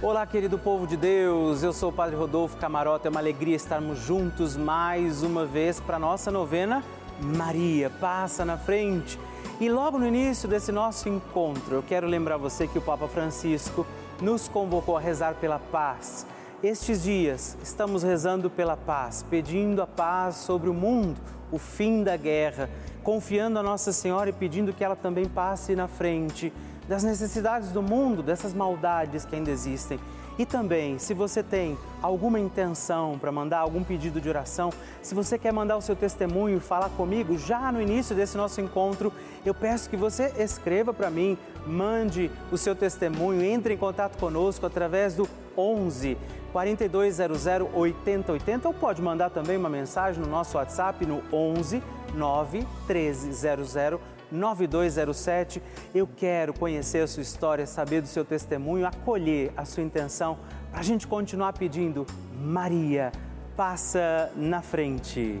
Olá, querido povo de Deus. Eu sou o Padre Rodolfo Camarota. É uma alegria estarmos juntos mais uma vez para nossa novena Maria passa na frente. E logo no início desse nosso encontro, eu quero lembrar você que o Papa Francisco nos convocou a rezar pela paz. Estes dias estamos rezando pela paz, pedindo a paz sobre o mundo, o fim da guerra, confiando a Nossa Senhora e pedindo que ela também passe na frente das necessidades do mundo, dessas maldades que ainda existem. E também, se você tem alguma intenção para mandar algum pedido de oração, se você quer mandar o seu testemunho, falar comigo já no início desse nosso encontro, eu peço que você escreva para mim, mande o seu testemunho, entre em contato conosco através do 11 4200 8080 ou pode mandar também uma mensagem no nosso WhatsApp no 11 9 1300 9207. Eu quero conhecer a sua história, saber do seu testemunho, acolher a sua intenção para a gente continuar pedindo. Maria, passa na frente.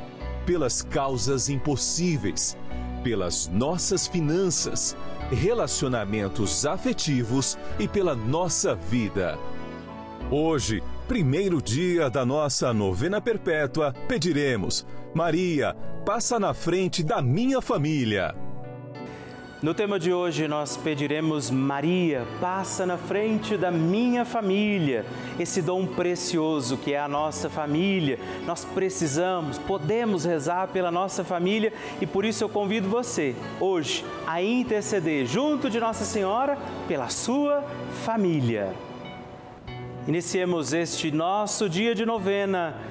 pelas causas impossíveis, pelas nossas finanças, relacionamentos afetivos e pela nossa vida. Hoje, primeiro dia da nossa novena perpétua, pediremos: Maria, passa na frente da minha família. No tema de hoje, nós pediremos: Maria, passa na frente da minha família. Esse dom precioso que é a nossa família. Nós precisamos, podemos rezar pela nossa família e por isso eu convido você, hoje, a interceder junto de Nossa Senhora pela sua família. Iniciemos este nosso dia de novena.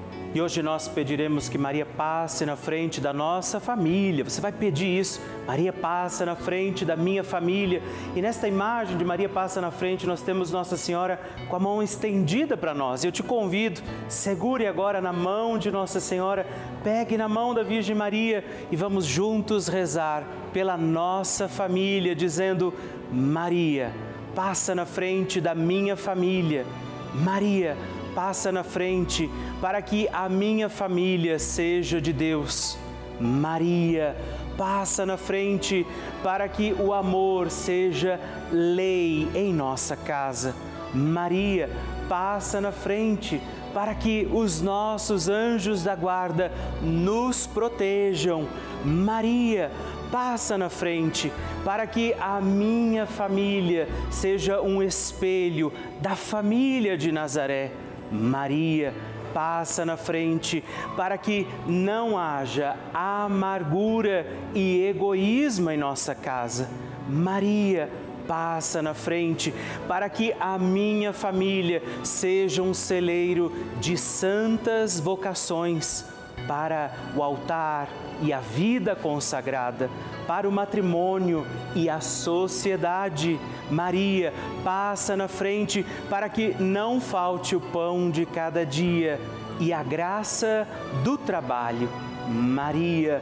E hoje nós pediremos que Maria passe na frente da nossa família. Você vai pedir isso. Maria passa na frente da minha família. E nesta imagem de Maria passa na frente, nós temos Nossa Senhora com a mão estendida para nós. Eu te convido, segure agora na mão de Nossa Senhora, pegue na mão da Virgem Maria e vamos juntos rezar pela nossa família, dizendo: Maria, passa na frente da minha família. Maria, passa na frente para que a minha família seja de Deus. Maria, passa na frente para que o amor seja lei em nossa casa. Maria, passa na frente para que os nossos anjos da guarda nos protejam. Maria, passa na frente para que a minha família seja um espelho da família de Nazaré. Maria, passa na frente para que não haja amargura e egoísmo em nossa casa. Maria, passa na frente para que a minha família seja um celeiro de santas vocações para o altar e a vida consagrada, para o matrimônio e a sociedade. Maria passa na frente para que não falte o pão de cada dia e a graça do trabalho. Maria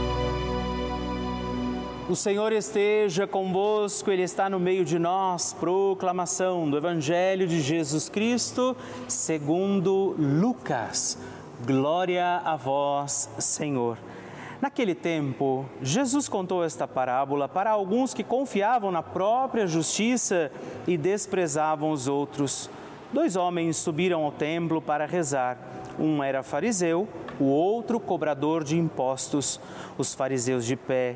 O Senhor esteja convosco, Ele está no meio de nós. Proclamação do Evangelho de Jesus Cristo, segundo Lucas. Glória a vós, Senhor. Naquele tempo, Jesus contou esta parábola para alguns que confiavam na própria justiça e desprezavam os outros. Dois homens subiram ao templo para rezar. Um era fariseu, o outro cobrador de impostos. Os fariseus de pé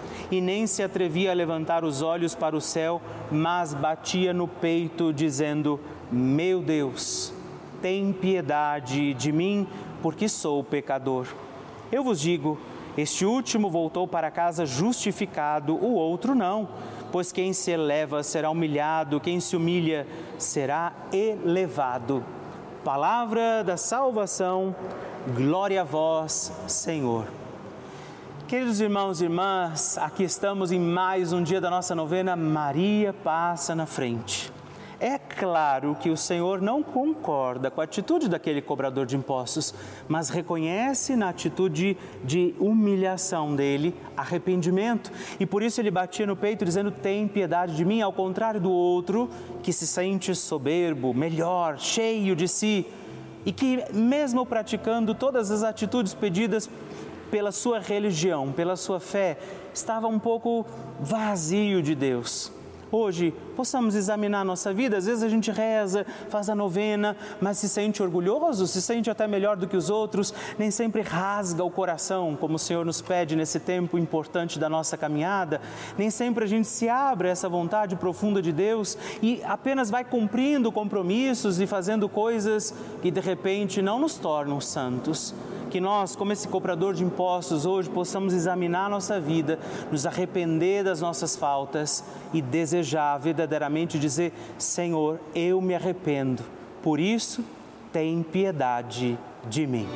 e nem se atrevia a levantar os olhos para o céu, mas batia no peito, dizendo: Meu Deus, tem piedade de mim, porque sou pecador. Eu vos digo: este último voltou para casa justificado, o outro não. Pois quem se eleva será humilhado, quem se humilha será elevado. Palavra da salvação, glória a vós, Senhor. Queridos irmãos e irmãs, aqui estamos em mais um dia da nossa novena Maria Passa na Frente. É claro que o Senhor não concorda com a atitude daquele cobrador de impostos, mas reconhece na atitude de humilhação dele arrependimento. E por isso ele batia no peito dizendo: Tem piedade de mim, ao contrário do outro que se sente soberbo, melhor, cheio de si e que, mesmo praticando todas as atitudes pedidas pela sua religião, pela sua fé, estava um pouco vazio de Deus hoje possamos examinar a nossa vida. Às vezes a gente reza, faz a novena, mas se sente orgulhoso, se sente até melhor do que os outros, nem sempre rasga o coração, como o Senhor nos pede nesse tempo importante da nossa caminhada. Nem sempre a gente se abre a essa vontade profunda de Deus e apenas vai cumprindo compromissos e fazendo coisas que de repente não nos tornam santos que nós, como esse cobrador de impostos, hoje possamos examinar a nossa vida, nos arrepender das nossas faltas e desejar verdadeiramente dizer: Senhor, eu me arrependo, por isso, tem piedade de mim.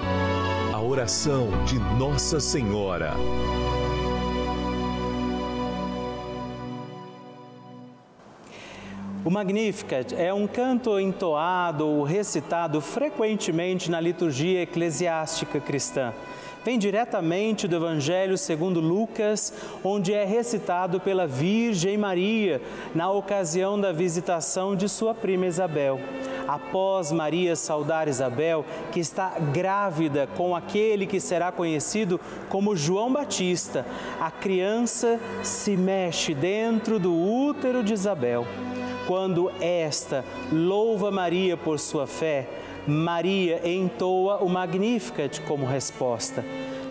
A oração de Nossa Senhora. O Magnificat é um canto entoado ou recitado frequentemente na liturgia eclesiástica cristã. Vem diretamente do Evangelho segundo Lucas, onde é recitado pela Virgem Maria na ocasião da visitação de sua prima Isabel. Após Maria saudar Isabel, que está grávida com aquele que será conhecido como João Batista, a criança se mexe dentro do útero de Isabel. Quando esta louva Maria por sua fé, Maria entoa o Magnificat como resposta.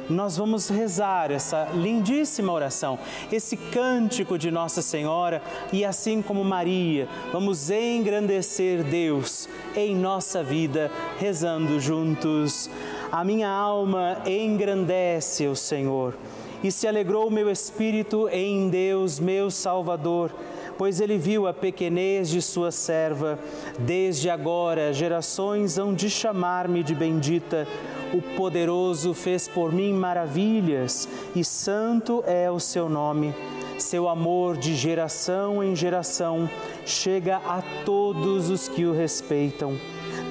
Nós vamos rezar essa lindíssima oração, esse cântico de Nossa Senhora e assim como Maria, vamos engrandecer Deus em nossa vida, rezando juntos. A minha alma engrandece o Senhor e se alegrou o meu espírito em Deus, meu Salvador pois ele viu a pequenez de sua serva. Desde agora, gerações hão de chamar-me de bendita. O poderoso fez por mim maravilhas, e santo é o seu nome. Seu amor de geração em geração chega a todos os que o respeitam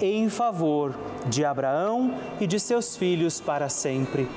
em favor de Abraão e de seus filhos para sempre.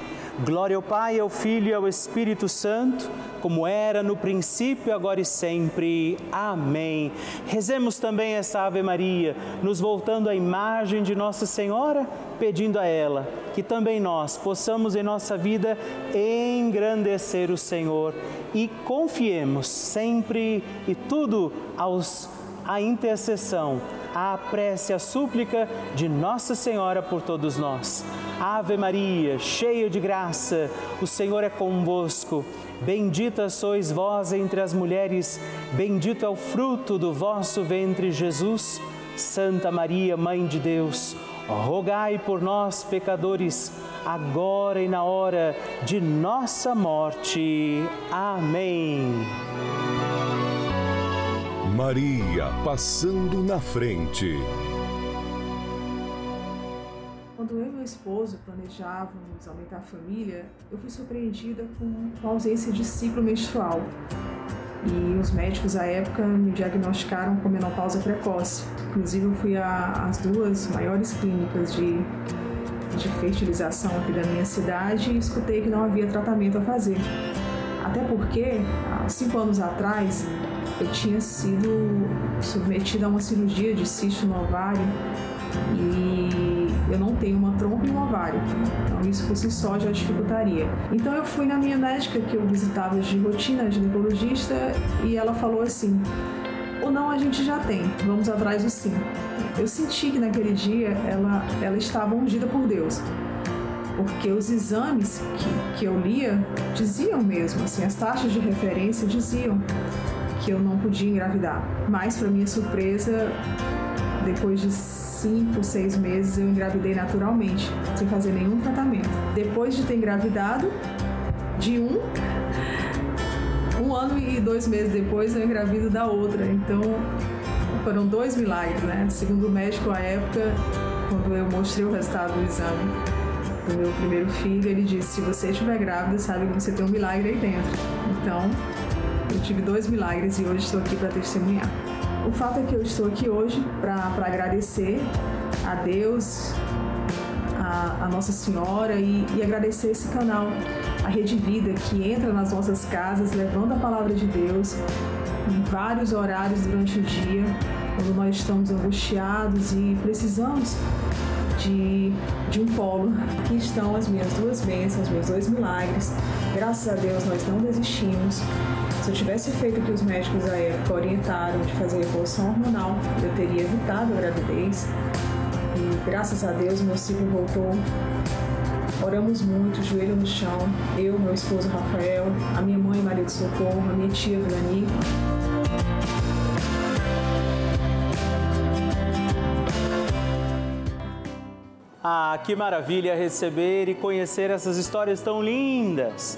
Glória ao Pai, ao Filho e ao Espírito Santo, como era no princípio, agora e sempre. Amém. Rezemos também essa Ave Maria, nos voltando à imagem de Nossa Senhora, pedindo a ela que também nós possamos em nossa vida engrandecer o Senhor e confiemos sempre e tudo aos a intercessão a prece, a súplica de Nossa Senhora por todos nós. Ave Maria, cheia de graça, o Senhor é convosco. Bendita sois vós entre as mulheres, bendito é o fruto do vosso ventre, Jesus. Santa Maria, Mãe de Deus, rogai por nós, pecadores, agora e na hora de nossa morte. Amém. Maria passando na frente. Quando eu e meu esposo planejávamos aumentar a família, eu fui surpreendida com a ausência de ciclo menstrual. E os médicos à época me diagnosticaram com menopausa precoce. Inclusive, eu fui às duas maiores clínicas de, de fertilização aqui da minha cidade e escutei que não havia tratamento a fazer. Até porque, há cinco anos atrás, eu tinha sido submetida a uma cirurgia de cisto no ovário e eu não tenho uma trompa e um ovário. Então isso por si só já dificultaria. Então eu fui na minha médica que eu visitava de rotina, ginecologista, e ela falou assim: "O não a gente já tem, vamos atrás do sim". Eu senti que naquele dia ela ela estava ungida por Deus. porque os exames que, que eu lia diziam mesmo, assim, as taxas de referência diziam que eu não podia engravidar. Mas, para minha surpresa, depois de cinco, seis meses eu engravidei naturalmente, sem fazer nenhum tratamento. Depois de ter engravidado, de um, um ano e dois meses depois eu engravido da outra. Então foram dois milagres, né? Segundo o médico à época, quando eu mostrei o resultado do exame do meu primeiro filho, ele disse: se você estiver grávida, sabe que você tem um milagre aí dentro. Então eu tive dois milagres e hoje estou aqui para testemunhar. O fato é que eu estou aqui hoje para agradecer a Deus, a, a Nossa Senhora e, e, agradecer esse canal, a Rede Vida, que entra nas nossas casas levando a palavra de Deus em vários horários durante o dia, quando nós estamos angustiados e precisamos de, de um polo. Aqui estão as minhas duas bênçãos, meus dois milagres. Graças a Deus nós não desistimos. Se eu tivesse feito o que os médicos à época orientaram de fazer revolução hormonal, eu teria evitado a gravidez. E graças a Deus meu ciclo voltou. Oramos muito, joelho no chão, eu, meu esposo Rafael, a minha mãe Maria de Socorro, a minha tia Vilani. Ah, que maravilha receber e conhecer essas histórias tão lindas!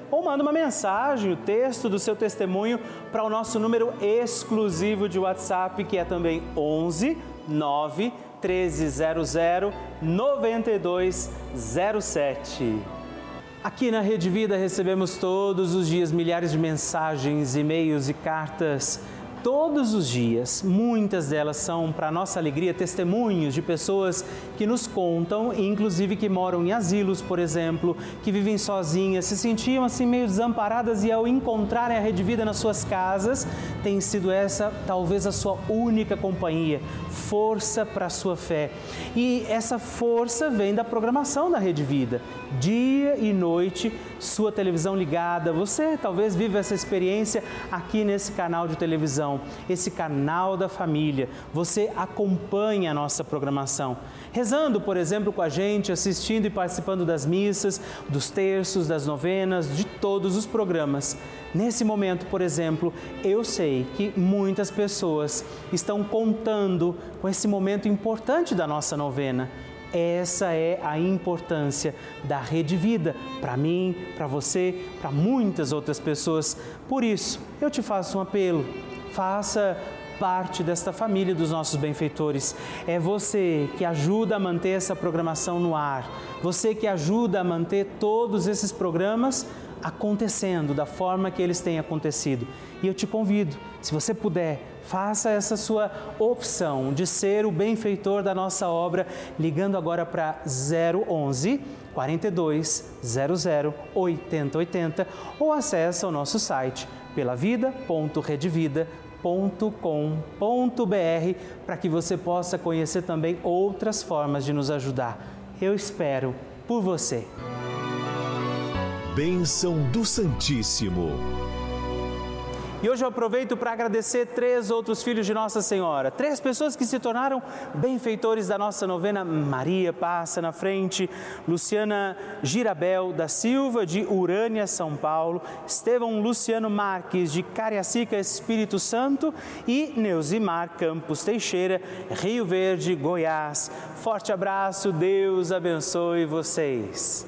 ou manda uma mensagem, o texto do seu testemunho para o nosso número exclusivo de WhatsApp, que é também 11 9 1300 9207. Aqui na Rede Vida recebemos todos os dias milhares de mensagens, e-mails e cartas todos os dias. Muitas delas são, para nossa alegria, testemunhos de pessoas que nos contam, inclusive que moram em asilos, por exemplo, que vivem sozinhas, se sentiam assim meio desamparadas e ao encontrarem a Rede Vida nas suas casas, tem sido essa talvez a sua única companhia, força para a sua fé. E essa força vem da programação da Rede Vida. Dia e noite, sua televisão ligada, você talvez vive essa experiência aqui nesse canal de televisão esse canal da família. Você acompanha a nossa programação. Rezando, por exemplo, com a gente, assistindo e participando das missas, dos terços, das novenas, de todos os programas. Nesse momento, por exemplo, eu sei que muitas pessoas estão contando com esse momento importante da nossa novena. Essa é a importância da Rede Vida para mim, para você, para muitas outras pessoas. Por isso, eu te faço um apelo faça parte desta família dos nossos benfeitores. É você que ajuda a manter essa programação no ar, você que ajuda a manter todos esses programas acontecendo da forma que eles têm acontecido. E eu te convido, se você puder, faça essa sua opção de ser o benfeitor da nossa obra, ligando agora para 011 42 00 8080 ou acesse o nosso site pelavida.redvida.com.br para que você possa conhecer também outras formas de nos ajudar. Eu espero por você. Bênção do Santíssimo. E hoje eu aproveito para agradecer três outros filhos de Nossa Senhora, três pessoas que se tornaram benfeitores da nossa novena Maria Passa na Frente, Luciana Girabel da Silva, de Urânia, São Paulo, Estevão Luciano Marques, de Cariacica, Espírito Santo e Neusimar Campos Teixeira, Rio Verde, Goiás. Forte abraço, Deus abençoe vocês.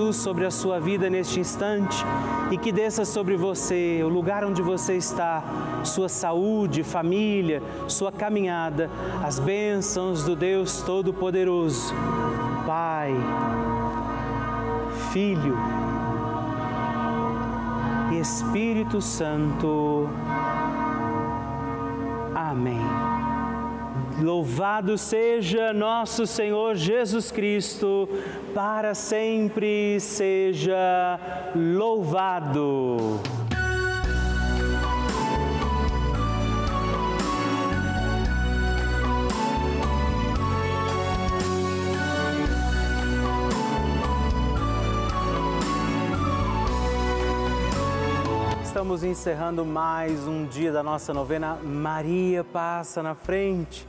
Jesus sobre a sua vida neste instante e que desça sobre você, o lugar onde você está, sua saúde, família, sua caminhada, as bênçãos do Deus Todo-Poderoso. Pai, Filho e Espírito Santo. Amém. Louvado seja nosso Senhor Jesus Cristo, para sempre seja louvado. Estamos encerrando mais um dia da nossa novena Maria Passa na Frente.